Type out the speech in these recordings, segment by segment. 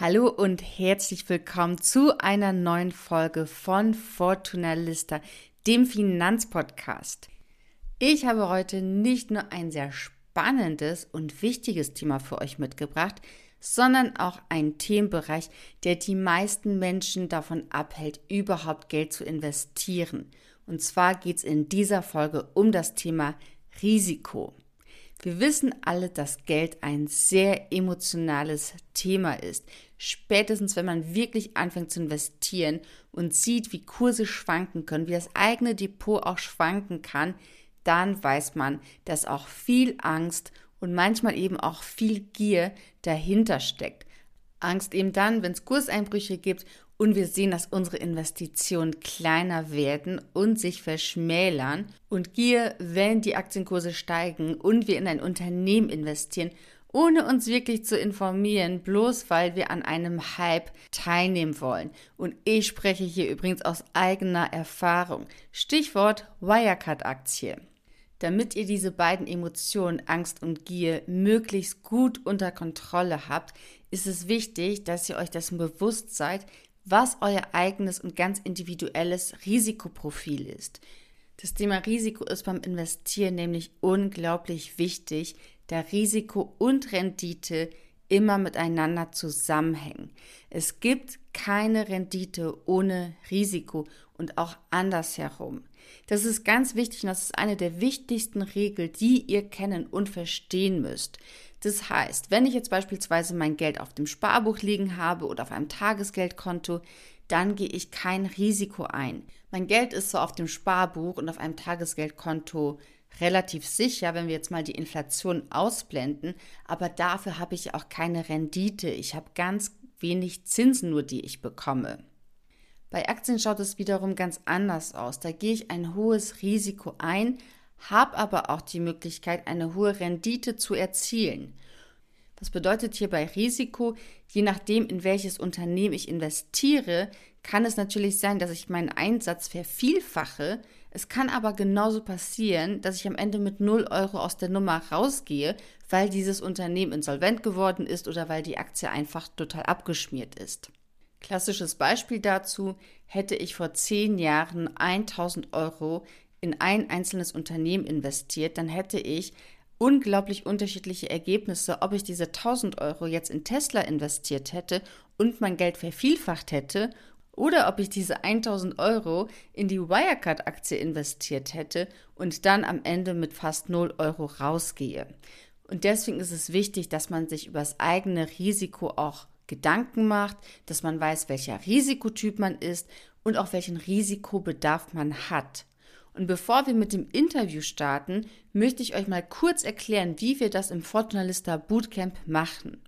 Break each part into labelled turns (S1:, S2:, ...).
S1: Hallo und herzlich willkommen zu einer neuen Folge von Fortuna Lista, dem Finanzpodcast. Ich habe heute nicht nur ein sehr spannendes und wichtiges Thema für euch mitgebracht, sondern auch einen Themenbereich, der die meisten Menschen davon abhält, überhaupt Geld zu investieren. Und zwar geht es in dieser Folge um das Thema Risiko. Wir wissen alle, dass Geld ein sehr emotionales Thema ist. Spätestens, wenn man wirklich anfängt zu investieren und sieht, wie Kurse schwanken können, wie das eigene Depot auch schwanken kann, dann weiß man, dass auch viel Angst und manchmal eben auch viel Gier dahinter steckt. Angst eben dann, wenn es Kurseinbrüche gibt und wir sehen, dass unsere Investitionen kleiner werden und sich verschmälern. Und Gier, wenn die Aktienkurse steigen und wir in ein Unternehmen investieren, ohne uns wirklich zu informieren, bloß weil wir an einem Hype teilnehmen wollen. Und ich spreche hier übrigens aus eigener Erfahrung. Stichwort Wirecard-Aktie. Damit ihr diese beiden Emotionen, Angst und Gier, möglichst gut unter Kontrolle habt, ist es wichtig, dass ihr euch dessen bewusst seid, was euer eigenes und ganz individuelles Risikoprofil ist. Das Thema Risiko ist beim Investieren nämlich unglaublich wichtig, da Risiko und Rendite immer miteinander zusammenhängen. Es gibt keine Rendite ohne Risiko und auch andersherum. Das ist ganz wichtig und das ist eine der wichtigsten Regeln, die ihr kennen und verstehen müsst. Das heißt, wenn ich jetzt beispielsweise mein Geld auf dem Sparbuch liegen habe oder auf einem Tagesgeldkonto, dann gehe ich kein Risiko ein. Mein Geld ist so auf dem Sparbuch und auf einem Tagesgeldkonto relativ sicher, wenn wir jetzt mal die Inflation ausblenden, aber dafür habe ich auch keine Rendite. Ich habe ganz wenig Zinsen nur, die ich bekomme. Bei Aktien schaut es wiederum ganz anders aus. Da gehe ich ein hohes Risiko ein, habe aber auch die Möglichkeit, eine hohe Rendite zu erzielen. Was bedeutet hier bei Risiko? Je nachdem, in welches Unternehmen ich investiere, kann es natürlich sein, dass ich meinen Einsatz vervielfache. Es kann aber genauso passieren, dass ich am Ende mit 0 Euro aus der Nummer rausgehe, weil dieses Unternehmen insolvent geworden ist oder weil die Aktie einfach total abgeschmiert ist. Klassisches Beispiel dazu, hätte ich vor zehn Jahren 1000 Euro in ein einzelnes Unternehmen investiert, dann hätte ich unglaublich unterschiedliche Ergebnisse, ob ich diese 1000 Euro jetzt in Tesla investiert hätte und mein Geld vervielfacht hätte oder ob ich diese 1000 Euro in die Wirecard-Aktie investiert hätte und dann am Ende mit fast 0 Euro rausgehe. Und deswegen ist es wichtig, dass man sich über das eigene Risiko auch Gedanken macht, dass man weiß, welcher Risikotyp man ist und auch welchen Risikobedarf man hat. Und bevor wir mit dem Interview starten, möchte ich euch mal kurz erklären, wie wir das im Fortunalista Bootcamp machen.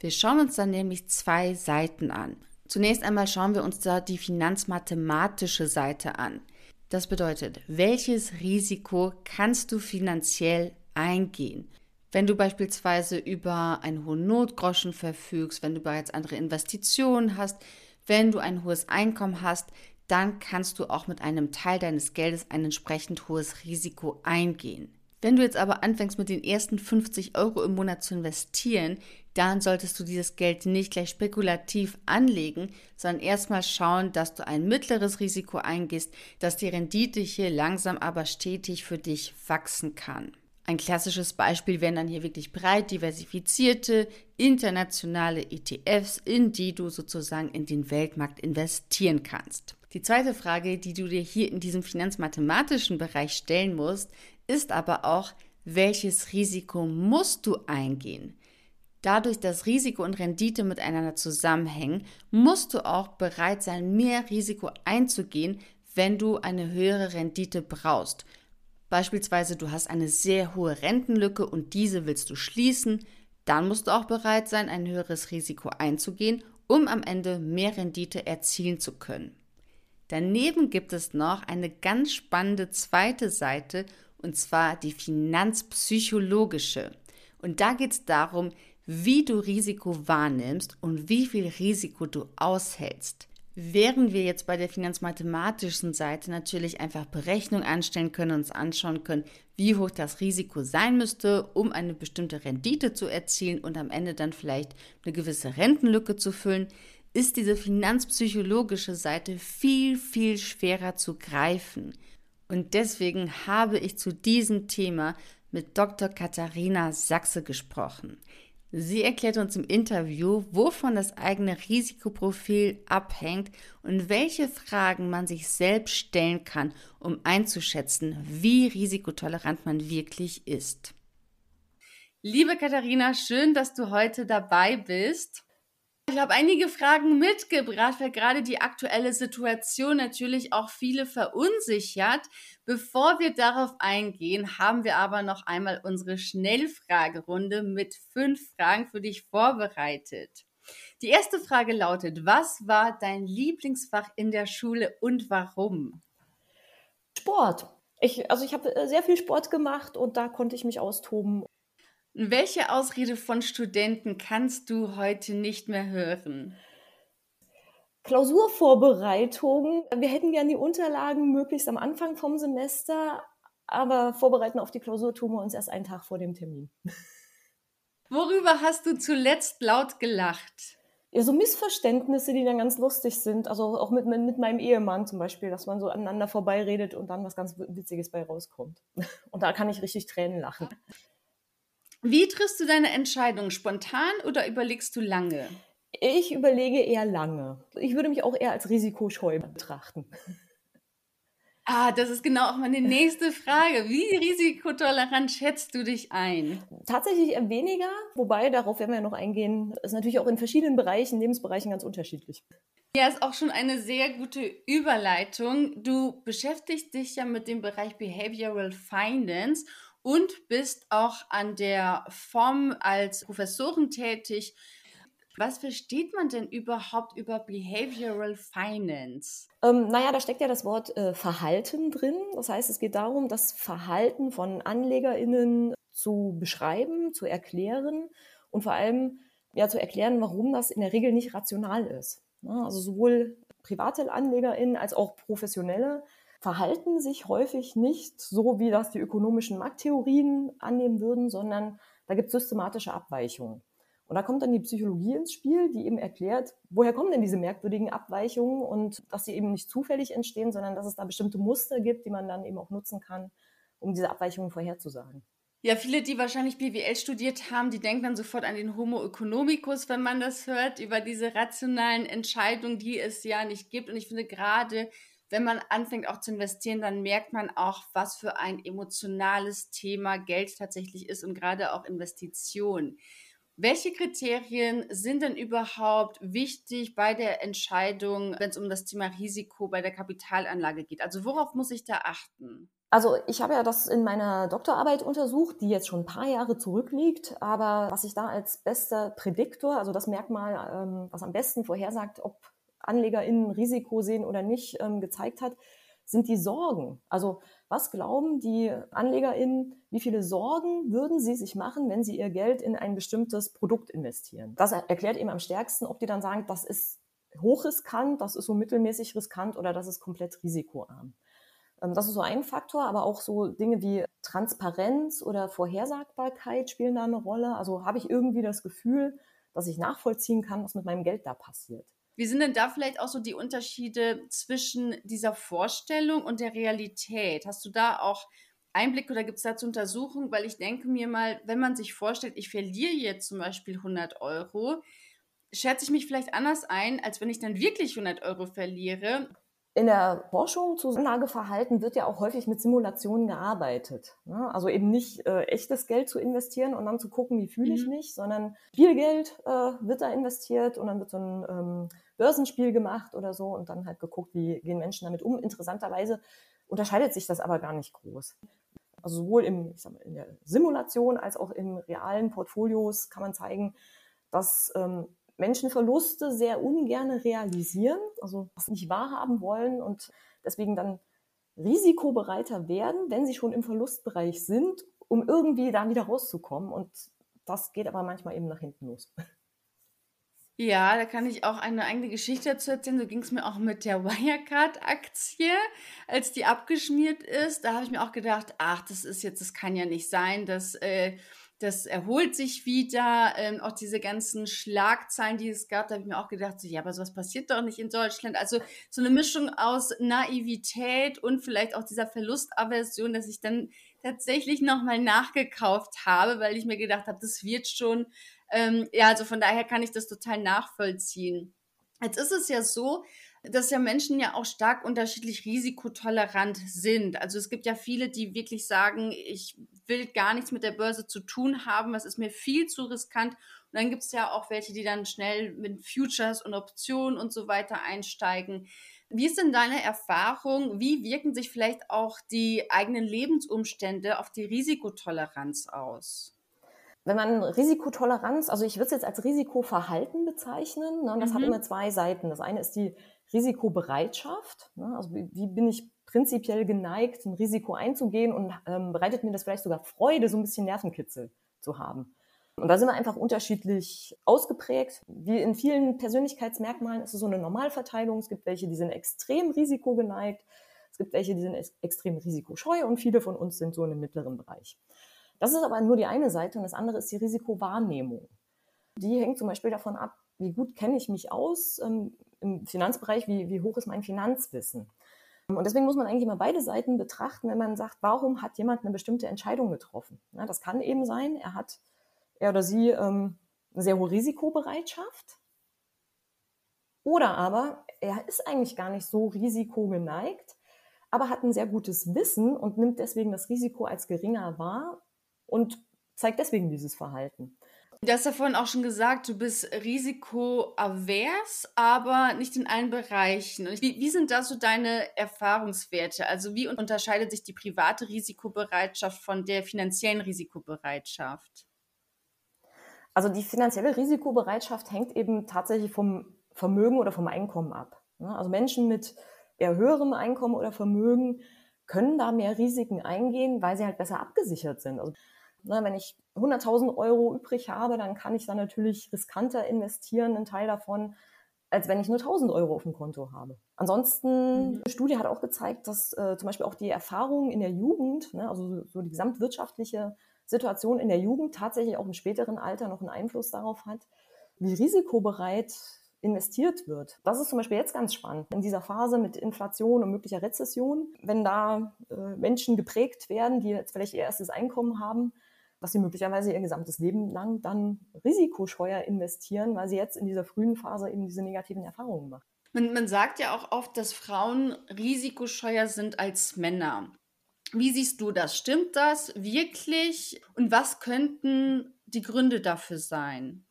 S1: Wir schauen uns dann nämlich zwei Seiten an. Zunächst einmal schauen wir uns da die finanzmathematische Seite an. Das bedeutet, welches Risiko kannst du finanziell eingehen? Wenn du beispielsweise über einen hohen Notgroschen verfügst, wenn du bereits andere Investitionen hast, wenn du ein hohes Einkommen hast, dann kannst du auch mit einem Teil deines Geldes ein entsprechend hohes Risiko eingehen. Wenn du jetzt aber anfängst mit den ersten 50 Euro im Monat zu investieren, dann solltest du dieses Geld nicht gleich spekulativ anlegen, sondern erstmal schauen, dass du ein mittleres Risiko eingehst, dass die Rendite hier langsam aber stetig für dich wachsen kann. Ein klassisches Beispiel wären dann hier wirklich breit diversifizierte internationale ETFs, in die du sozusagen in den Weltmarkt investieren kannst. Die zweite Frage, die du dir hier in diesem finanzmathematischen Bereich stellen musst, ist aber auch, welches Risiko musst du eingehen? Dadurch, dass Risiko und Rendite miteinander zusammenhängen, musst du auch bereit sein, mehr Risiko einzugehen, wenn du eine höhere Rendite brauchst. Beispielsweise, du hast eine sehr hohe Rentenlücke und diese willst du schließen, dann musst du auch bereit sein, ein höheres Risiko einzugehen, um am Ende mehr Rendite erzielen zu können. Daneben gibt es noch eine ganz spannende zweite Seite, und zwar die finanzpsychologische. Und da geht es darum, wie du Risiko wahrnimmst und wie viel Risiko du aushältst. Während wir jetzt bei der finanzmathematischen Seite natürlich einfach Berechnungen anstellen können uns anschauen können, wie hoch das Risiko sein müsste, um eine bestimmte Rendite zu erzielen und am Ende dann vielleicht eine gewisse Rentenlücke zu füllen, ist diese finanzpsychologische Seite viel, viel schwerer zu greifen. Und deswegen habe ich zu diesem Thema mit Dr. Katharina Sachse gesprochen. Sie erklärt uns im Interview, wovon das eigene Risikoprofil abhängt und welche Fragen man sich selbst stellen kann, um einzuschätzen, wie risikotolerant man wirklich ist. Liebe Katharina, schön, dass du heute dabei bist. Ich habe einige Fragen mitgebracht, weil gerade die aktuelle Situation natürlich auch viele verunsichert. Bevor wir darauf eingehen, haben wir aber noch einmal unsere Schnellfragerunde mit fünf Fragen für dich vorbereitet. Die erste Frage lautet, was war dein Lieblingsfach in der Schule und warum?
S2: Sport. Ich, also ich habe sehr viel Sport gemacht und da konnte ich mich austoben.
S1: Welche Ausrede von Studenten kannst du heute nicht mehr hören?
S2: Klausurvorbereitung. Wir hätten gern die Unterlagen möglichst am Anfang vom Semester, aber vorbereiten auf die Klausur tun wir uns erst einen Tag vor dem Termin.
S1: Worüber hast du zuletzt laut gelacht?
S2: Ja, so Missverständnisse, die dann ganz lustig sind. Also auch mit, mit meinem Ehemann zum Beispiel, dass man so aneinander vorbeiredet und dann was ganz Witziges bei rauskommt. Und da kann ich richtig Tränen lachen.
S1: Wie triffst du deine Entscheidung? Spontan oder überlegst du lange?
S2: Ich überlege eher lange. Ich würde mich auch eher als risikoscheu betrachten.
S1: Ah, das ist genau auch meine nächste Frage. Wie risikotolerant schätzt du dich ein?
S2: Tatsächlich eher weniger, wobei, darauf werden wir ja noch eingehen, ist natürlich auch in verschiedenen Bereichen, Lebensbereichen ganz unterschiedlich.
S1: Ja, ist auch schon eine sehr gute Überleitung. Du beschäftigst dich ja mit dem Bereich Behavioral Finance und bist auch an der FOM als Professorin tätig. Was versteht man denn überhaupt über Behavioral Finance?
S2: Ähm, naja, da steckt ja das Wort äh, Verhalten drin. Das heißt, es geht darum, das Verhalten von AnlegerInnen zu beschreiben, zu erklären und vor allem ja, zu erklären, warum das in der Regel nicht rational ist. Ja, also sowohl private AnlegerInnen als auch professionelle verhalten sich häufig nicht so, wie das die ökonomischen Markttheorien annehmen würden, sondern da gibt es systematische Abweichungen. Und da kommt dann die Psychologie ins Spiel, die eben erklärt, woher kommen denn diese merkwürdigen Abweichungen und dass sie eben nicht zufällig entstehen, sondern dass es da bestimmte Muster gibt, die man dann eben auch nutzen kann, um diese Abweichungen vorherzusagen.
S1: Ja, viele, die wahrscheinlich BWL studiert haben, die denken dann sofort an den Homo economicus, wenn man das hört, über diese rationalen Entscheidungen, die es ja nicht gibt. Und ich finde gerade wenn man anfängt auch zu investieren, dann merkt man auch, was für ein emotionales Thema Geld tatsächlich ist und gerade auch Investitionen. Welche Kriterien sind denn überhaupt wichtig bei der Entscheidung, wenn es um das Thema Risiko bei der Kapitalanlage geht? Also worauf muss ich da achten?
S2: Also ich habe ja das in meiner Doktorarbeit untersucht, die jetzt schon ein paar Jahre zurückliegt. Aber was ich da als bester Prädiktor, also das Merkmal, ähm, was am besten vorhersagt, ob AnlegerInnen Risiko sehen oder nicht, ähm, gezeigt hat, sind die Sorgen. Also was glauben die AnlegerInnen, wie viele Sorgen würden sie sich machen, wenn sie ihr Geld in ein bestimmtes Produkt investieren? Das erklärt eben am stärksten, ob die dann sagen, das ist hochriskant, das ist so mittelmäßig riskant oder das ist komplett risikoarm. Ähm, das ist so ein Faktor, aber auch so Dinge wie Transparenz oder Vorhersagbarkeit spielen da eine Rolle. Also habe ich irgendwie das Gefühl, dass ich nachvollziehen kann, was mit meinem Geld da passiert.
S1: Wie sind denn da vielleicht auch so die Unterschiede zwischen dieser Vorstellung und der Realität? Hast du da auch Einblick oder gibt es dazu Untersuchungen? Weil ich denke mir mal, wenn man sich vorstellt, ich verliere jetzt zum Beispiel 100 Euro, schätze ich mich vielleicht anders ein, als wenn ich dann wirklich 100 Euro verliere.
S2: In der Forschung zu Anlageverhalten wird ja auch häufig mit Simulationen gearbeitet. Ne? Also eben nicht äh, echtes Geld zu investieren und dann zu gucken, wie fühle ich mhm. mich, sondern Spielgeld äh, wird da investiert und dann wird so ein ähm, Börsenspiel gemacht oder so und dann halt geguckt, wie gehen Menschen damit um. Interessanterweise unterscheidet sich das aber gar nicht groß. Also sowohl im, mal, in der Simulation als auch in realen Portfolios kann man zeigen, dass ähm, Menschen Verluste sehr ungern realisieren, also das nicht wahrhaben wollen und deswegen dann risikobereiter werden, wenn sie schon im Verlustbereich sind, um irgendwie da wieder rauszukommen. Und das geht aber manchmal eben nach hinten los.
S1: Ja, da kann ich auch eine eigene Geschichte dazu erzählen. So ging es mir auch mit der Wirecard-Aktie, als die abgeschmiert ist. Da habe ich mir auch gedacht, ach, das ist jetzt, das kann ja nicht sein, dass äh, das erholt sich wieder. Ähm, auch diese ganzen Schlagzeilen, die es gab, da habe ich mir auch gedacht, so, ja, aber sowas passiert doch nicht in Deutschland. Also so eine Mischung aus Naivität und vielleicht auch dieser Verlustaversion, dass ich dann tatsächlich nochmal nachgekauft habe, weil ich mir gedacht habe, das wird schon. Ähm, ja, also von daher kann ich das total nachvollziehen. Jetzt ist es ja so, dass ja Menschen ja auch stark unterschiedlich risikotolerant sind. Also es gibt ja viele, die wirklich sagen, ich will gar nichts mit der Börse zu tun haben, es ist mir viel zu riskant. Und dann gibt es ja auch welche, die dann schnell mit Futures und Optionen und so weiter einsteigen. Wie ist denn deine Erfahrung? Wie wirken sich vielleicht auch die eigenen Lebensumstände auf die Risikotoleranz aus?
S2: Wenn man Risikotoleranz, also ich würde es jetzt als Risikoverhalten bezeichnen, ne, das mhm. hat immer zwei Seiten. Das eine ist die Risikobereitschaft. Ne? Also wie, wie, bin ich prinzipiell geneigt, ein Risiko einzugehen und ähm, bereitet mir das vielleicht sogar Freude, so ein bisschen Nervenkitzel zu haben. Und da sind wir einfach unterschiedlich ausgeprägt. Wie in vielen Persönlichkeitsmerkmalen ist es so eine Normalverteilung. Es gibt welche, die sind extrem risikogeneigt. Es gibt welche, die sind extrem risikoscheu und viele von uns sind so in dem mittleren Bereich. Das ist aber nur die eine Seite und das andere ist die Risikowahrnehmung. Die hängt zum Beispiel davon ab, wie gut kenne ich mich aus ähm, im Finanzbereich, wie, wie hoch ist mein Finanzwissen. Und deswegen muss man eigentlich immer beide Seiten betrachten, wenn man sagt, warum hat jemand eine bestimmte Entscheidung getroffen. Ja, das kann eben sein, er hat, er oder sie, ähm, eine sehr hohe Risikobereitschaft. Oder aber er ist eigentlich gar nicht so risikogeneigt, aber hat ein sehr gutes Wissen und nimmt deswegen das Risiko als geringer wahr und zeigt deswegen dieses Verhalten.
S1: Du hast ja vorhin auch schon gesagt, du bist risikoavers, aber nicht in allen Bereichen. Wie, wie, sind da so deine Erfahrungswerte? Also wie unterscheidet sich die private Risikobereitschaft von der finanziellen Risikobereitschaft?
S2: Also die finanzielle Risikobereitschaft hängt eben tatsächlich vom Vermögen oder vom Einkommen ab. Also Menschen mit eher höherem Einkommen oder Vermögen können da mehr Risiken eingehen, weil sie halt besser abgesichert sind. Also Ne, wenn ich 100.000 Euro übrig habe, dann kann ich da natürlich riskanter investieren, einen Teil davon, als wenn ich nur 1.000 Euro auf dem Konto habe. Ansonsten, mhm. eine Studie hat auch gezeigt, dass äh, zum Beispiel auch die Erfahrung in der Jugend, ne, also so, so die gesamtwirtschaftliche Situation in der Jugend tatsächlich auch im späteren Alter noch einen Einfluss darauf hat, wie risikobereit investiert wird. Das ist zum Beispiel jetzt ganz spannend in dieser Phase mit Inflation und möglicher Rezession, wenn da äh, Menschen geprägt werden, die jetzt vielleicht ihr erstes Einkommen haben, dass sie möglicherweise ihr gesamtes Leben lang dann risikoscheuer investieren, weil sie jetzt in dieser frühen Phase eben diese negativen Erfahrungen machen.
S1: Man, man sagt ja auch oft, dass Frauen risikoscheuer sind als Männer. Wie siehst du das? Stimmt das wirklich? Und was könnten die Gründe dafür sein?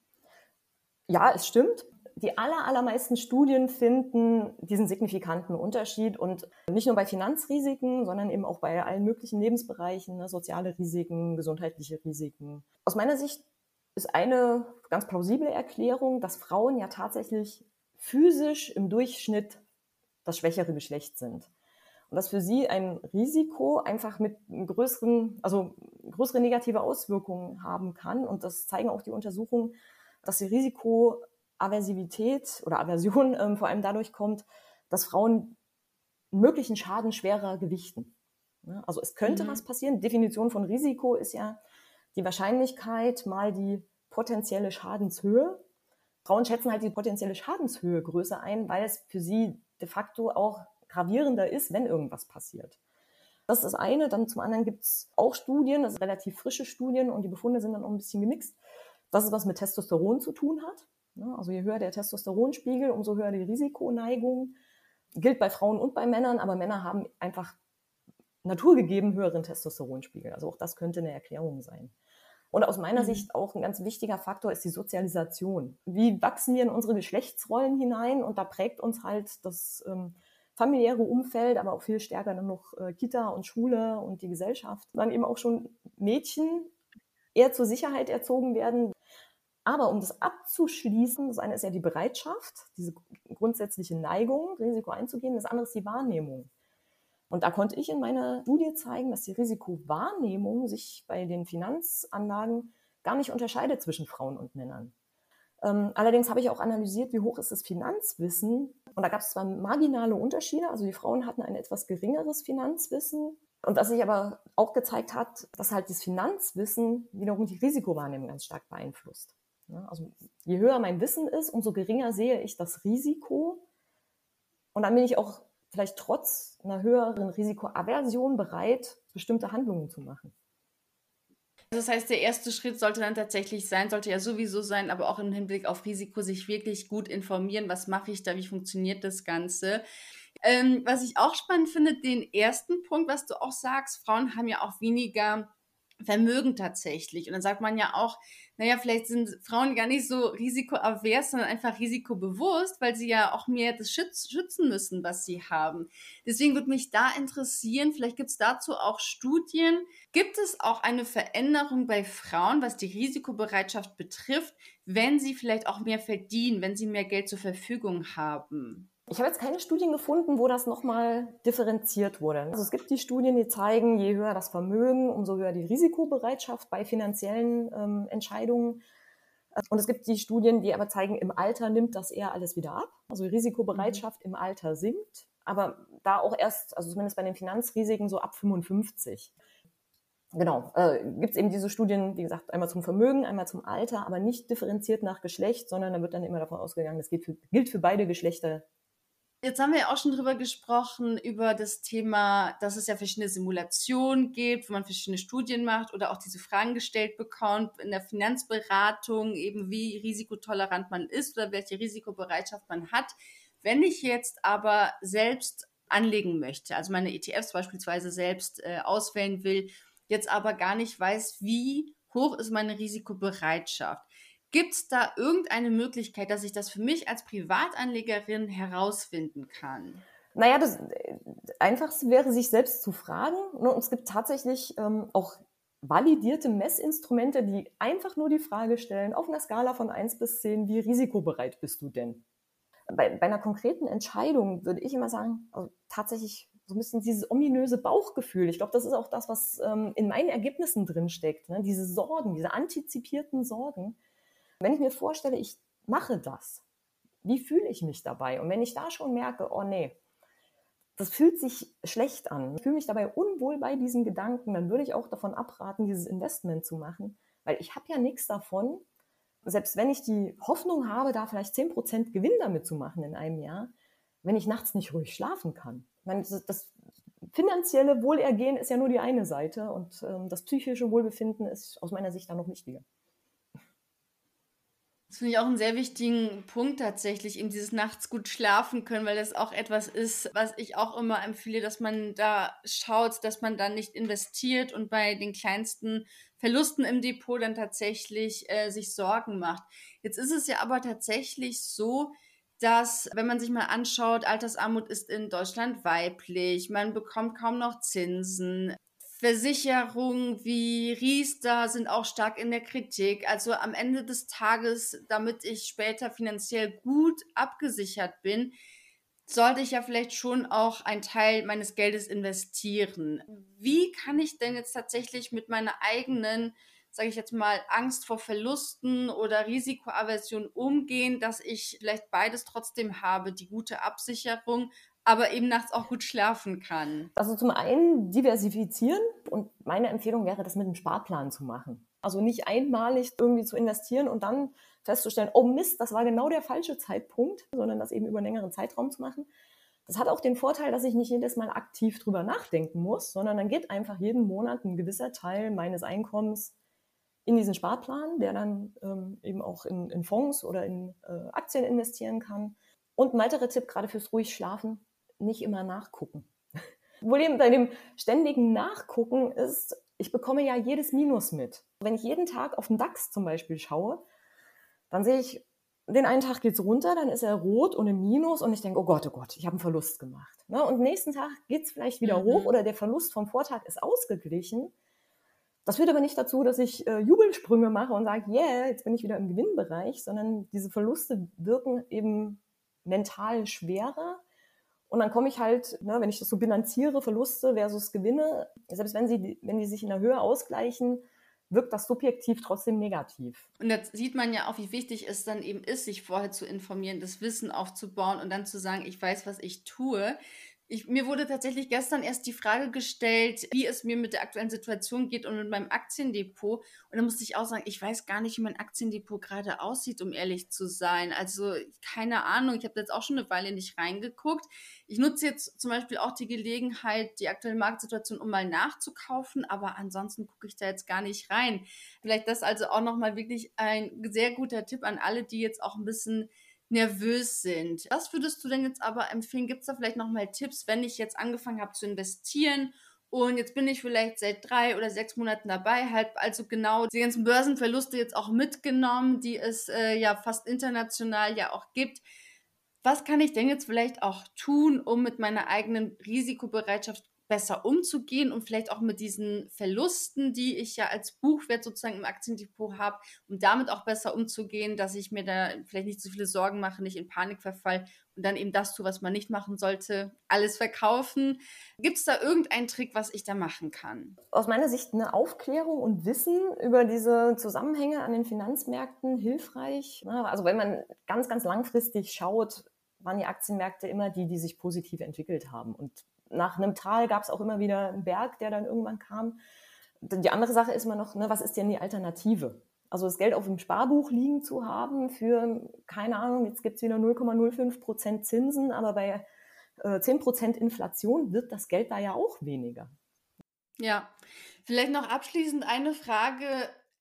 S2: Ja, es stimmt die aller, allermeisten Studien finden diesen signifikanten Unterschied und nicht nur bei Finanzrisiken, sondern eben auch bei allen möglichen Lebensbereichen, ne, soziale Risiken, gesundheitliche Risiken. Aus meiner Sicht ist eine ganz plausible Erklärung, dass Frauen ja tatsächlich physisch im Durchschnitt das schwächere Geschlecht sind. Und dass für sie ein Risiko einfach mit größeren, also größere negative Auswirkungen haben kann. Und das zeigen auch die Untersuchungen, dass die Risiko Aversivität oder Aversion ähm, vor allem dadurch kommt, dass Frauen möglichen Schaden schwerer gewichten. Ja, also es könnte mhm. was passieren. Definition von Risiko ist ja die Wahrscheinlichkeit mal die potenzielle Schadenshöhe. Frauen schätzen halt die potenzielle Schadenshöhe größer ein, weil es für sie de facto auch gravierender ist, wenn irgendwas passiert. Das ist das eine. Dann zum anderen gibt es auch Studien, das sind relativ frische Studien und die Befunde sind dann auch ein bisschen gemixt, dass es was mit Testosteron zu tun hat. Ne? Also je höher der Testosteronspiegel, umso höher die Risikoneigung. Gilt bei Frauen und bei Männern, aber Männer haben einfach naturgegeben höheren Testosteronspiegel. Also auch das könnte eine Erklärung sein. Und aus meiner mhm. Sicht auch ein ganz wichtiger Faktor ist die Sozialisation. Wie wachsen wir in unsere Geschlechtsrollen hinein? Und da prägt uns halt das ähm, familiäre Umfeld, aber auch viel stärker dann noch äh, Kita und Schule und die Gesellschaft, dann eben auch schon Mädchen eher zur Sicherheit erzogen werden. Aber um das abzuschließen, das eine ist ja die Bereitschaft, diese grundsätzliche Neigung, Risiko einzugehen, das andere ist die Wahrnehmung. Und da konnte ich in meiner Studie zeigen, dass die Risikowahrnehmung sich bei den Finanzanlagen gar nicht unterscheidet zwischen Frauen und Männern. Ähm, allerdings habe ich auch analysiert, wie hoch ist das Finanzwissen. Und da gab es zwar marginale Unterschiede, also die Frauen hatten ein etwas geringeres Finanzwissen. Und was sich aber auch gezeigt hat, dass halt das Finanzwissen wiederum die Risikowahrnehmung ganz stark beeinflusst. Also je höher mein Wissen ist, umso geringer sehe ich das Risiko. Und dann bin ich auch vielleicht trotz einer höheren Risikoaversion bereit, bestimmte Handlungen zu machen.
S1: Das heißt, der erste Schritt sollte dann tatsächlich sein, sollte ja sowieso sein, aber auch im Hinblick auf Risiko sich wirklich gut informieren, was mache ich da, wie funktioniert das Ganze. Ähm, was ich auch spannend finde, den ersten Punkt, was du auch sagst, Frauen haben ja auch weniger Vermögen tatsächlich. Und dann sagt man ja auch, naja, vielleicht sind Frauen gar nicht so risikoavers, sondern einfach risikobewusst, weil sie ja auch mehr das schützen müssen, was sie haben. Deswegen würde mich da interessieren, vielleicht gibt es dazu auch Studien. Gibt es auch eine Veränderung bei Frauen, was die Risikobereitschaft betrifft, wenn sie vielleicht auch mehr verdienen, wenn sie mehr Geld zur Verfügung haben?
S2: Ich habe jetzt keine Studien gefunden, wo das nochmal differenziert wurde. Also es gibt die Studien, die zeigen, je höher das Vermögen, umso höher die Risikobereitschaft bei finanziellen ähm, Entscheidungen. Und es gibt die Studien, die aber zeigen, im Alter nimmt das eher alles wieder ab. Also die Risikobereitschaft mhm. im Alter sinkt, aber da auch erst, also zumindest bei den Finanzrisiken so ab 55. Genau, äh, gibt es eben diese Studien, wie gesagt, einmal zum Vermögen, einmal zum Alter, aber nicht differenziert nach Geschlecht, sondern da wird dann immer davon ausgegangen, das gilt für, gilt für beide Geschlechter
S1: Jetzt haben wir ja auch schon drüber gesprochen, über das Thema, dass es ja verschiedene Simulationen gibt, wo man verschiedene Studien macht oder auch diese Fragen gestellt bekommt in der Finanzberatung, eben wie risikotolerant man ist oder welche Risikobereitschaft man hat. Wenn ich jetzt aber selbst anlegen möchte, also meine ETFs beispielsweise selbst äh, auswählen will, jetzt aber gar nicht weiß, wie hoch ist meine Risikobereitschaft. Gibt es da irgendeine Möglichkeit, dass ich das für mich als Privatanlegerin herausfinden kann?
S2: Naja, das äh, Einfachste wäre, sich selbst zu fragen. Ne, und es gibt tatsächlich ähm, auch validierte Messinstrumente, die einfach nur die Frage stellen, auf einer Skala von 1 bis 10, wie risikobereit bist du denn? Bei, bei einer konkreten Entscheidung würde ich immer sagen, also tatsächlich so ein bisschen dieses ominöse Bauchgefühl. Ich glaube, das ist auch das, was ähm, in meinen Ergebnissen drinsteckt. Ne? Diese Sorgen, diese antizipierten Sorgen wenn ich mir vorstelle, ich mache das, wie fühle ich mich dabei? Und wenn ich da schon merke, oh nee, das fühlt sich schlecht an, ich fühle mich dabei unwohl bei diesen Gedanken, dann würde ich auch davon abraten, dieses Investment zu machen, weil ich habe ja nichts davon, selbst wenn ich die Hoffnung habe, da vielleicht 10% Gewinn damit zu machen in einem Jahr, wenn ich nachts nicht ruhig schlafen kann. Ich meine, das, das finanzielle Wohlergehen ist ja nur die eine Seite und ähm, das psychische Wohlbefinden ist aus meiner Sicht da noch wichtiger.
S1: Das finde ich auch einen sehr wichtigen Punkt tatsächlich, eben dieses nachts gut schlafen können, weil das auch etwas ist, was ich auch immer empfehle, dass man da schaut, dass man dann nicht investiert und bei den kleinsten Verlusten im Depot dann tatsächlich äh, sich Sorgen macht. Jetzt ist es ja aber tatsächlich so, dass, wenn man sich mal anschaut, Altersarmut ist in Deutschland weiblich, man bekommt kaum noch Zinsen. Versicherungen wie Riester sind auch stark in der Kritik. Also am Ende des Tages, damit ich später finanziell gut abgesichert bin, sollte ich ja vielleicht schon auch einen Teil meines Geldes investieren. Wie kann ich denn jetzt tatsächlich mit meiner eigenen, sage ich jetzt mal, Angst vor Verlusten oder Risikoaversion umgehen, dass ich vielleicht beides trotzdem habe, die gute Absicherung, aber eben nachts auch gut schlafen kann?
S2: Also zum einen diversifizieren und meine Empfehlung wäre, das mit einem Sparplan zu machen. Also nicht einmalig irgendwie zu investieren und dann festzustellen, oh Mist, das war genau der falsche Zeitpunkt, sondern das eben über einen längeren Zeitraum zu machen. Das hat auch den Vorteil, dass ich nicht jedes Mal aktiv drüber nachdenken muss, sondern dann geht einfach jeden Monat ein gewisser Teil meines Einkommens in diesen Sparplan, der dann ähm, eben auch in, in, Fonds oder in äh, Aktien investieren kann. Und ein weiterer Tipp, gerade fürs ruhig Schlafen, nicht immer nachgucken. Problem bei dem ständigen Nachgucken ist, ich bekomme ja jedes Minus mit. Wenn ich jeden Tag auf den DAX zum Beispiel schaue, dann sehe ich den einen Tag geht's runter, dann ist er rot und im Minus und ich denke, oh Gott, oh Gott, ich habe einen Verlust gemacht. Ne? Und nächsten Tag geht's vielleicht wieder mhm. hoch oder der Verlust vom Vortag ist ausgeglichen. Das führt aber nicht dazu, dass ich äh, Jubelsprünge mache und sage, yeah, jetzt bin ich wieder im Gewinnbereich, sondern diese Verluste wirken eben mental schwerer. Und dann komme ich halt, ne, wenn ich das so bilanziere, Verluste versus Gewinne, selbst wenn sie, wenn die sich in der Höhe ausgleichen, wirkt das subjektiv trotzdem negativ.
S1: Und da sieht man ja auch, wie wichtig es dann eben ist, sich vorher zu informieren, das Wissen aufzubauen und dann zu sagen, ich weiß, was ich tue. Ich, mir wurde tatsächlich gestern erst die Frage gestellt, wie es mir mit der aktuellen Situation geht und mit meinem Aktiendepot. Und da musste ich auch sagen, ich weiß gar nicht, wie mein Aktiendepot gerade aussieht, um ehrlich zu sein. Also keine Ahnung, ich habe jetzt auch schon eine Weile nicht reingeguckt. Ich nutze jetzt zum Beispiel auch die Gelegenheit, die aktuelle Marktsituation, um mal nachzukaufen, aber ansonsten gucke ich da jetzt gar nicht rein. Vielleicht das also auch nochmal wirklich ein sehr guter Tipp an alle, die jetzt auch ein bisschen nervös sind. Was würdest du denn jetzt aber empfehlen? Gibt es da vielleicht nochmal Tipps, wenn ich jetzt angefangen habe zu investieren und jetzt bin ich vielleicht seit drei oder sechs Monaten dabei, halt also genau die ganzen Börsenverluste jetzt auch mitgenommen, die es äh, ja fast international ja auch gibt. Was kann ich denn jetzt vielleicht auch tun, um mit meiner eigenen Risikobereitschaft besser umzugehen und vielleicht auch mit diesen Verlusten, die ich ja als Buchwert sozusagen im Aktiendepot habe, um damit auch besser umzugehen, dass ich mir da vielleicht nicht so viele Sorgen mache, nicht in Panik verfall und dann eben das tue, was man nicht machen sollte, alles verkaufen. Gibt es da irgendeinen Trick, was ich da machen kann?
S2: Aus meiner Sicht eine Aufklärung und Wissen über diese Zusammenhänge an den Finanzmärkten hilfreich. Also wenn man ganz, ganz langfristig schaut, waren die Aktienmärkte immer die, die sich positiv entwickelt haben. Und nach einem Tal gab es auch immer wieder einen Berg, der dann irgendwann kam. Die andere Sache ist immer noch, ne, was ist denn die Alternative? Also das Geld auf dem Sparbuch liegen zu haben für, keine Ahnung, jetzt gibt es wieder 0,05 Prozent Zinsen, aber bei äh, 10 Prozent Inflation wird das Geld da ja auch weniger.
S1: Ja, vielleicht noch abschließend eine Frage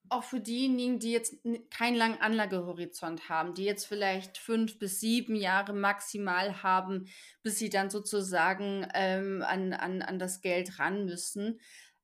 S1: auch für diejenigen, die jetzt keinen langen Anlagehorizont haben, die jetzt vielleicht fünf bis sieben Jahre maximal haben, bis sie dann sozusagen ähm, an, an, an das Geld ran müssen.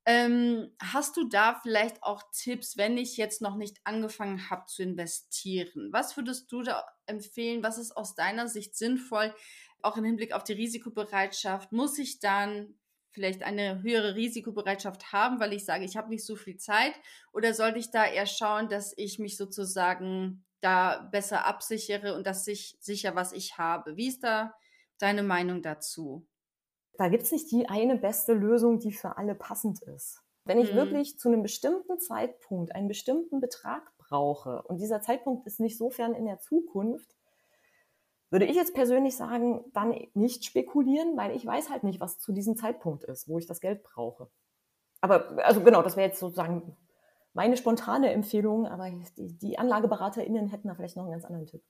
S1: Ähm, hast du da vielleicht auch Tipps, wenn ich jetzt noch nicht angefangen habe zu investieren? Was würdest du da empfehlen? Was ist aus deiner Sicht sinnvoll, auch im Hinblick auf die Risikobereitschaft? Muss ich dann vielleicht eine höhere Risikobereitschaft haben, weil ich sage, ich habe nicht so viel Zeit? Oder sollte ich da eher schauen, dass ich mich sozusagen da besser absichere und dass ich sicher, was ich habe? Wie ist da deine Meinung dazu?
S2: Da gibt es nicht die eine beste Lösung, die für alle passend ist. Wenn ich hm. wirklich zu einem bestimmten Zeitpunkt einen bestimmten Betrag brauche und dieser Zeitpunkt ist nicht so fern in der Zukunft, würde ich jetzt persönlich sagen, dann nicht spekulieren, weil ich weiß halt nicht, was zu diesem Zeitpunkt ist, wo ich das Geld brauche. Aber, also genau, das wäre jetzt sozusagen meine spontane Empfehlung, aber die, die AnlageberaterInnen hätten da vielleicht noch einen ganz anderen Tipp.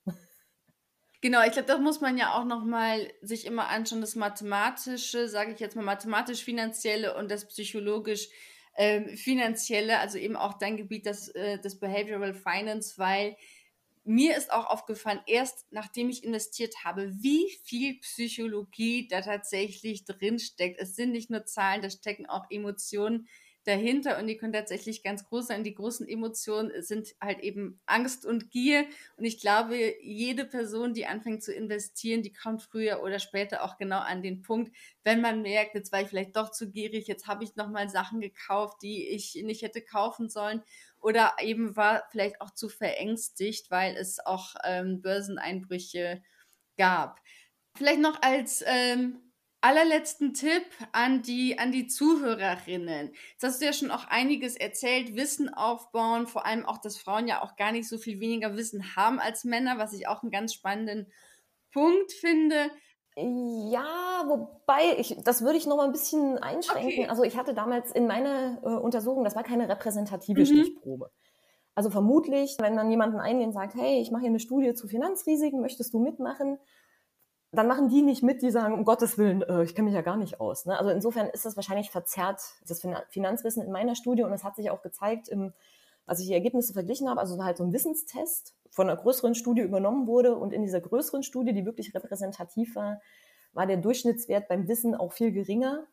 S1: Genau, ich glaube, das muss man ja auch nochmal sich immer anschauen, das Mathematische, sage ich jetzt mal, mathematisch-finanzielle und das psychologisch-finanzielle, ähm, also eben auch dein Gebiet, das, äh, das Behavioral Finance, weil mir ist auch aufgefallen, erst nachdem ich investiert habe, wie viel Psychologie da tatsächlich drin steckt. Es sind nicht nur Zahlen, da stecken auch Emotionen dahinter und die können tatsächlich ganz groß sein. Die großen Emotionen sind halt eben Angst und Gier. Und ich glaube, jede Person, die anfängt zu investieren, die kommt früher oder später auch genau an den Punkt, wenn man merkt, jetzt war ich vielleicht doch zu gierig, jetzt habe ich nochmal Sachen gekauft, die ich nicht hätte kaufen sollen oder eben war vielleicht auch zu verängstigt, weil es auch ähm, Börseneinbrüche gab. Vielleicht noch als ähm, allerletzten Tipp an die, an die Zuhörerinnen. Jetzt hast du ja schon auch einiges erzählt, Wissen aufbauen, vor allem auch, dass Frauen ja auch gar nicht so viel weniger Wissen haben als Männer, was ich auch einen ganz spannenden Punkt finde.
S2: Ja, wobei, ich, das würde ich noch mal ein bisschen einschränken. Okay. Also ich hatte damals in meiner äh, Untersuchung, das war keine repräsentative mhm. Stichprobe. Also vermutlich, wenn man jemanden einlädt und sagt, hey, ich mache hier eine Studie zu Finanzrisiken, möchtest du mitmachen? Dann machen die nicht mit, die sagen, um Gottes Willen, äh, ich kenne mich ja gar nicht aus. Ne? Also insofern ist das wahrscheinlich verzerrt, das Finanzwissen in meiner Studie. Und es hat sich auch gezeigt, im, als ich die Ergebnisse verglichen habe, also halt so ein Wissenstest, von einer größeren Studie übernommen wurde. Und in dieser größeren Studie, die wirklich repräsentativ war, war der Durchschnittswert beim Wissen auch viel geringer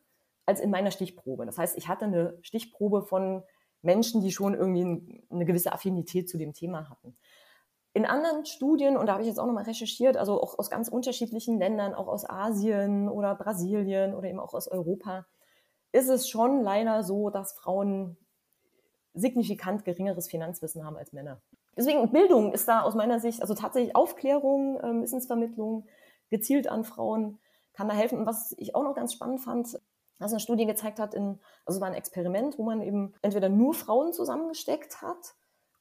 S2: als in meiner Stichprobe. Das heißt, ich hatte eine Stichprobe von Menschen, die schon irgendwie eine gewisse Affinität zu dem Thema hatten. In anderen Studien, und da habe ich jetzt auch nochmal recherchiert, also auch aus ganz unterschiedlichen Ländern, auch aus Asien oder Brasilien oder eben auch aus Europa, ist es schon leider so, dass Frauen signifikant geringeres Finanzwissen haben als Männer. Deswegen Bildung ist da aus meiner Sicht, also tatsächlich Aufklärung, ähm, Wissensvermittlung, gezielt an Frauen, kann da helfen. Und was ich auch noch ganz spannend fand, was eine Studie gezeigt hat, in, also es war ein Experiment, wo man eben entweder nur Frauen zusammengesteckt hat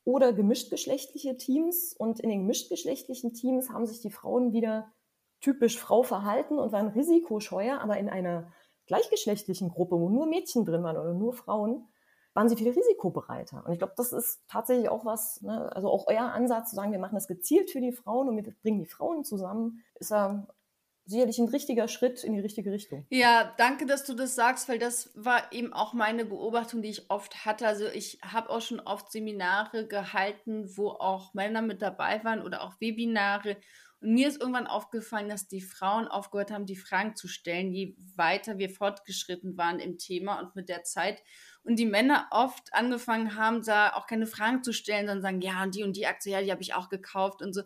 S2: oder gemischtgeschlechtliche Teams. Und in den gemischtgeschlechtlichen Teams haben sich die Frauen wieder typisch Frau verhalten und waren risikoscheuer, aber in einer gleichgeschlechtlichen Gruppe, wo nur Mädchen drin waren oder nur Frauen, waren sie viel risikobereiter. Und ich glaube, das ist tatsächlich auch was, ne, also auch euer Ansatz zu sagen, wir machen das gezielt für die Frauen und wir bringen die Frauen zusammen, ist ja sicherlich ein richtiger Schritt in die richtige Richtung.
S1: Ja, danke, dass du das sagst, weil das war eben auch meine Beobachtung, die ich oft hatte. Also ich habe auch schon oft Seminare gehalten, wo auch Männer mit dabei waren oder auch Webinare. Und mir ist irgendwann aufgefallen, dass die Frauen aufgehört haben, die Fragen zu stellen, je weiter wir fortgeschritten waren im Thema und mit der Zeit und die Männer oft angefangen haben, da auch keine Fragen zu stellen, sondern sagen, ja, und die und die Aktie, ja, die habe ich auch gekauft und so.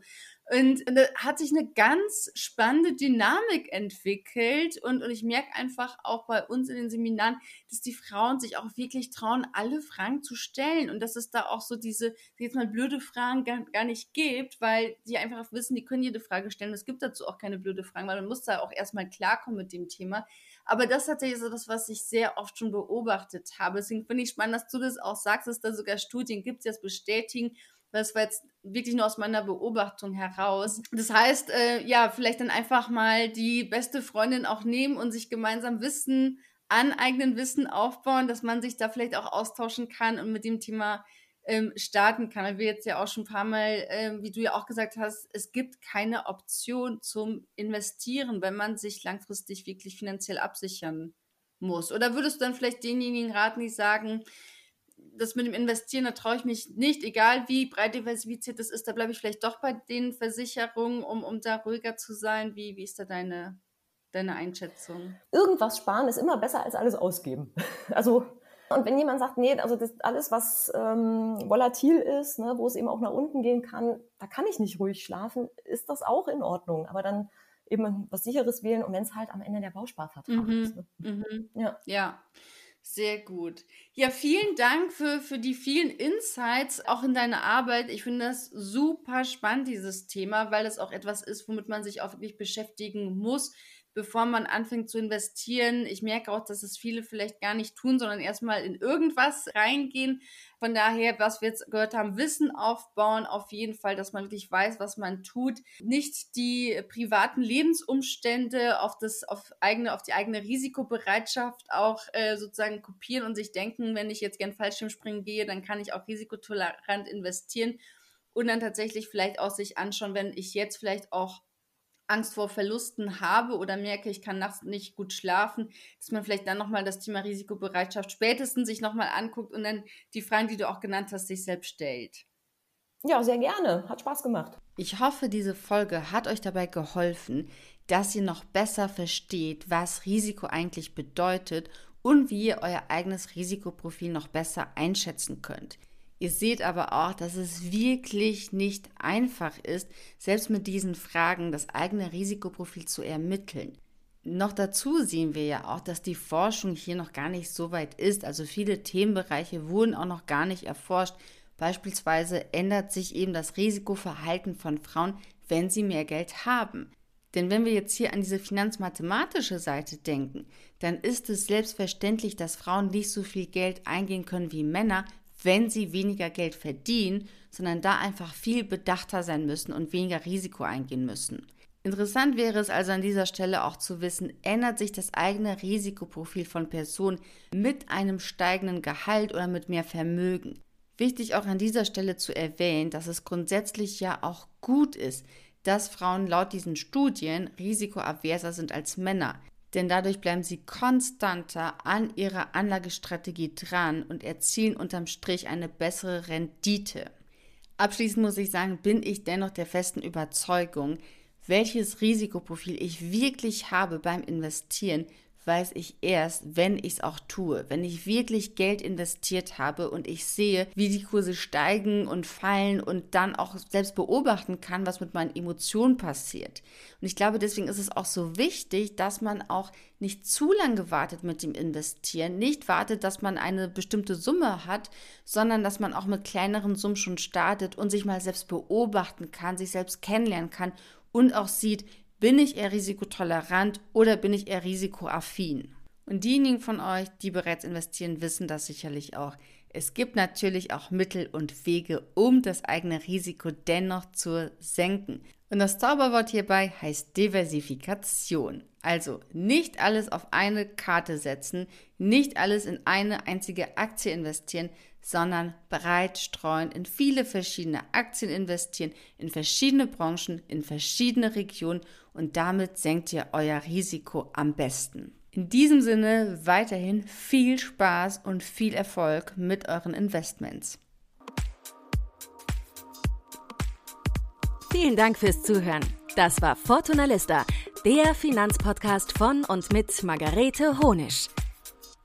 S1: Und, da hat sich eine ganz spannende Dynamik entwickelt. Und, und ich merke einfach auch bei uns in den Seminaren, dass die Frauen sich auch wirklich trauen, alle Fragen zu stellen. Und dass es da auch so diese, jetzt mal blöde Fragen gar, gar nicht gibt, weil die einfach wissen, die können jede Frage stellen. Es gibt dazu auch keine blöde Fragen, weil man muss da auch erstmal klarkommen mit dem Thema. Aber das tatsächlich so das, was ich sehr oft schon beobachtet habe. Deswegen finde ich spannend, dass du das auch sagst, dass da sogar Studien gibt, die das bestätigen. Das war jetzt wirklich nur aus meiner Beobachtung heraus. Das heißt, äh, ja, vielleicht dann einfach mal die beste Freundin auch nehmen und sich gemeinsam Wissen aneignen, Wissen aufbauen, dass man sich da vielleicht auch austauschen kann und mit dem Thema ähm, starten kann. Weil wir jetzt ja auch schon ein paar Mal, ähm, wie du ja auch gesagt hast, es gibt keine Option zum Investieren, wenn man sich langfristig wirklich finanziell absichern muss. Oder würdest du dann vielleicht denjenigen raten, die sagen, das mit dem Investieren, da traue ich mich nicht, egal wie breit diversifiziert das ist, da bleibe ich vielleicht doch bei den Versicherungen, um, um da ruhiger zu sein. Wie, wie ist da deine, deine Einschätzung?
S2: Irgendwas sparen ist immer besser als alles ausgeben. Also und wenn jemand sagt, nee, also das alles, was ähm, volatil ist, ne, wo es eben auch nach unten gehen kann, da kann ich nicht ruhig schlafen, ist das auch in Ordnung. Aber dann eben was sicheres wählen und wenn es halt am Ende der Bausparvertrag mhm. ist. Ne?
S1: Mhm. Ja. ja. Sehr gut. Ja, vielen Dank für, für die vielen Insights auch in deine Arbeit. Ich finde das super spannend, dieses Thema, weil es auch etwas ist, womit man sich auch wirklich beschäftigen muss bevor man anfängt zu investieren. Ich merke auch, dass es viele vielleicht gar nicht tun, sondern erstmal in irgendwas reingehen. Von daher, was wir jetzt gehört haben, Wissen aufbauen, auf jeden Fall, dass man wirklich weiß, was man tut. Nicht die privaten Lebensumstände auf das, auf eigene, auf die eigene Risikobereitschaft auch äh, sozusagen kopieren und sich denken, wenn ich jetzt gern Fallschirmspringen gehe, dann kann ich auch risikotolerant investieren und dann tatsächlich vielleicht auch sich anschauen, wenn ich jetzt vielleicht auch Angst vor Verlusten habe oder merke, ich kann nachts nicht gut schlafen, dass man vielleicht dann nochmal das Thema Risikobereitschaft spätestens sich nochmal anguckt und dann die Fragen, die du auch genannt hast, sich selbst stellt.
S2: Ja, sehr gerne. Hat Spaß gemacht.
S1: Ich hoffe, diese Folge hat euch dabei geholfen, dass ihr noch besser versteht, was Risiko eigentlich bedeutet und wie ihr euer eigenes Risikoprofil noch besser einschätzen könnt. Ihr seht aber auch, dass es wirklich nicht einfach ist, selbst mit diesen Fragen das eigene Risikoprofil zu ermitteln. Noch dazu sehen wir ja auch, dass die Forschung hier noch gar nicht so weit ist. Also viele Themenbereiche wurden auch noch gar nicht erforscht. Beispielsweise ändert sich eben das Risikoverhalten von Frauen, wenn sie mehr Geld haben. Denn wenn wir jetzt hier an diese finanzmathematische Seite denken, dann ist es selbstverständlich, dass Frauen nicht so viel Geld eingehen können wie Männer, wenn sie weniger Geld verdienen, sondern da einfach viel bedachter sein müssen und weniger Risiko eingehen müssen. Interessant wäre es also an dieser Stelle auch zu wissen, ändert sich das eigene Risikoprofil von Personen mit einem steigenden Gehalt oder mit mehr Vermögen. Wichtig auch an dieser Stelle zu erwähnen, dass es grundsätzlich ja auch gut ist, dass Frauen laut diesen Studien risikoaverser sind als Männer denn dadurch bleiben sie konstanter an ihrer Anlagestrategie dran und erzielen unterm Strich eine bessere Rendite. Abschließend muss ich sagen, bin ich dennoch der festen Überzeugung, welches Risikoprofil ich wirklich habe beim Investieren, weiß ich erst, wenn ich es auch tue. Wenn ich wirklich Geld investiert habe und ich sehe, wie die Kurse steigen und fallen und dann auch selbst beobachten kann, was mit meinen Emotionen passiert. Und ich glaube, deswegen ist es auch so wichtig, dass man auch nicht zu lange wartet mit dem Investieren, nicht wartet, dass man eine bestimmte Summe hat, sondern dass man auch mit kleineren Summen schon startet und sich mal selbst beobachten kann, sich selbst kennenlernen kann und auch sieht, bin ich eher risikotolerant oder bin ich eher risikoaffin? Und diejenigen von euch, die bereits investieren, wissen das sicherlich auch. Es gibt natürlich auch Mittel und Wege, um das eigene Risiko dennoch zu senken. Und das Zauberwort hierbei heißt Diversifikation. Also nicht alles auf eine Karte setzen, nicht alles in eine einzige Aktie investieren, sondern breit streuen, in viele verschiedene Aktien investieren, in verschiedene Branchen, in verschiedene Regionen und damit senkt ihr euer Risiko am besten. In diesem Sinne weiterhin viel Spaß und viel Erfolg mit euren Investments.
S3: Vielen Dank fürs Zuhören. Das war Fortuna Lista, der Finanzpodcast von und mit Margarete Honisch.